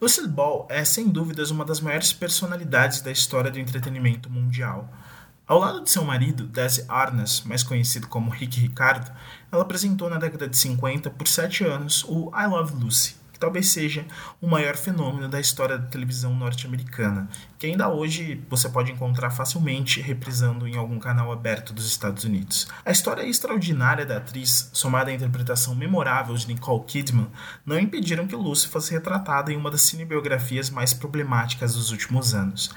Lucille Ball é, sem dúvidas, uma das maiores personalidades da história do entretenimento mundial. Ao lado de seu marido, Desi Arnaz, mais conhecido como Rick Ricardo, ela apresentou na década de 50, por sete anos, o I Love Lucy, talvez seja o maior fenômeno da história da televisão norte-americana, que ainda hoje você pode encontrar facilmente reprisando em algum canal aberto dos Estados Unidos. A história extraordinária da atriz, somada à interpretação memorável de Nicole Kidman, não impediram que Lucy fosse retratada em uma das cinebiografias mais problemáticas dos últimos anos.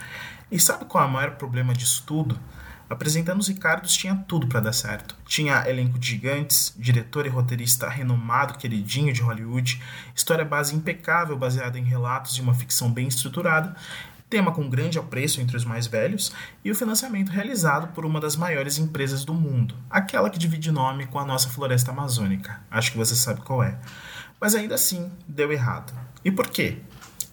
E sabe qual é o maior problema disso tudo? Apresentando os Ricardos tinha tudo para dar certo. Tinha elenco de gigantes, diretor e roteirista renomado, queridinho de Hollywood, história base impecável baseada em relatos de uma ficção bem estruturada, tema com grande apreço entre os mais velhos e o financiamento realizado por uma das maiores empresas do mundo, aquela que divide nome com a nossa floresta amazônica. Acho que você sabe qual é. Mas ainda assim, deu errado. E por quê?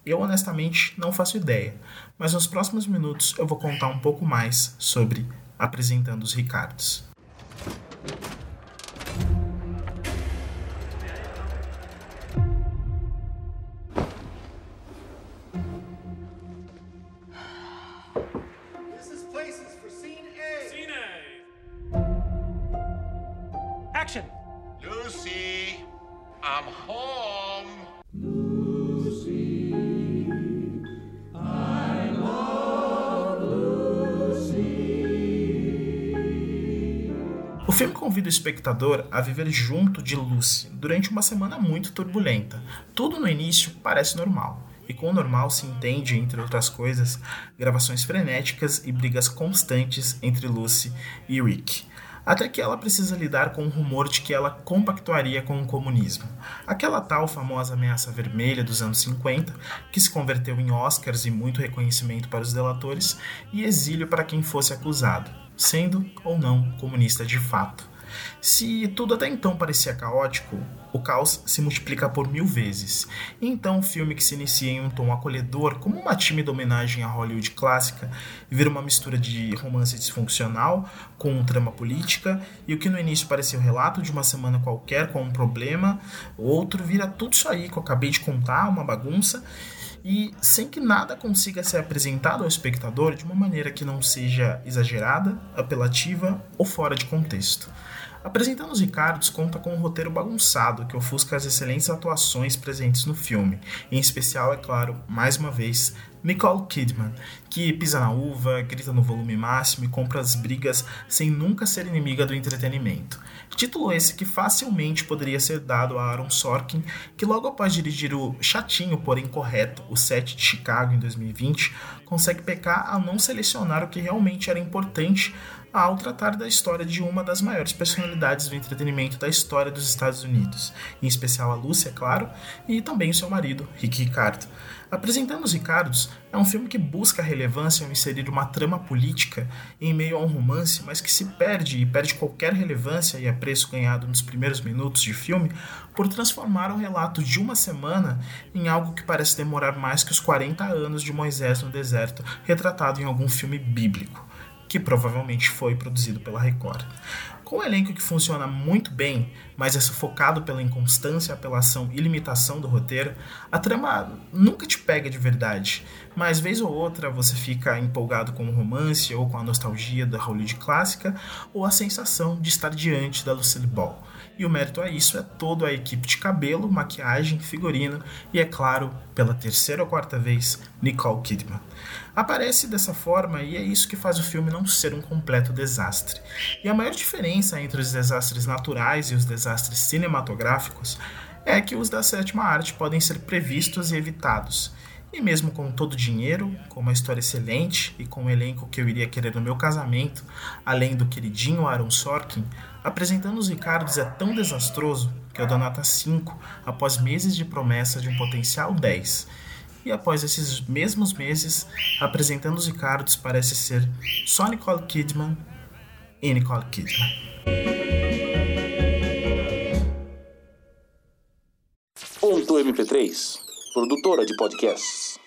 Eu honestamente não faço ideia, mas nos próximos minutos eu vou contar um pouco mais sobre apresentando os Ricardos. Action! Lucy, I'm home. Filme convida o espectador a viver junto de Lucy durante uma semana muito turbulenta. Tudo no início parece normal. E com o normal se entende, entre outras coisas, gravações frenéticas e brigas constantes entre Lucy e Rick. Até que ela precisa lidar com o rumor de que ela compactuaria com o comunismo. Aquela tal famosa ameaça vermelha dos anos 50, que se converteu em Oscars e muito reconhecimento para os delatores e exílio para quem fosse acusado sendo ou não comunista de fato. Se tudo até então parecia caótico, o caos se multiplica por mil vezes. E então o filme que se inicia em um tom acolhedor, como uma tímida homenagem à Hollywood clássica, vira uma mistura de romance disfuncional com um trama política, e o que no início parecia o relato de uma semana qualquer com um problema, outro vira tudo isso aí que eu acabei de contar, uma bagunça, e sem que nada consiga ser apresentado ao espectador de uma maneira que não seja exagerada, apelativa ou fora de contexto. Apresentando os Ricardos conta com um roteiro bagunçado que ofusca as excelentes atuações presentes no filme, em especial, é claro, mais uma vez, Nicole Kidman, que pisa na uva, grita no volume máximo e compra as brigas sem nunca ser inimiga do entretenimento. Título esse que facilmente poderia ser dado a Aaron Sorkin, que logo após dirigir o chatinho, porém correto, O Set de Chicago em 2020, consegue pecar ao não selecionar o que realmente era importante ao tratar da história de uma das maiores personalidades do entretenimento da história dos Estados Unidos, em especial a Lúcia, é claro, e também o seu marido, Rick Ricardo. Apresentando os Ricardos é um filme que busca relevância ao inserir uma trama política em meio a um romance, mas que se perde e perde qualquer relevância e apreço ganhado nos primeiros minutos de filme por transformar um relato de uma semana em algo que parece demorar mais que os 40 anos de Moisés no deserto, retratado em algum filme bíblico que provavelmente foi produzido pela Record. Com um elenco que funciona muito bem, mas é sufocado pela inconstância, apelação e limitação do roteiro, a trama nunca te pega de verdade, mas vez ou outra você fica empolgado com o romance ou com a nostalgia da Hollywood clássica ou a sensação de estar diante da Lucille Ball. E o mérito a isso é toda a equipe de cabelo, maquiagem, figurino e, é claro, pela terceira ou quarta vez, Nicole Kidman. Aparece dessa forma e é isso que faz o filme não ser um completo desastre. E a maior diferença entre os desastres naturais e os desastres cinematográficos é que os da sétima arte podem ser previstos e evitados. E mesmo com todo o dinheiro, com uma história excelente e com o um elenco que eu iria querer no meu casamento, além do queridinho Aaron Sorkin, apresentando os Ricardos é tão desastroso que eu dou nota 5 após meses de promessa de um potencial 10. E após esses mesmos meses, apresentando os Ricardos parece ser só Nicole Kidman e Nicole Kidman. Ponto MP3 produtora de podcasts.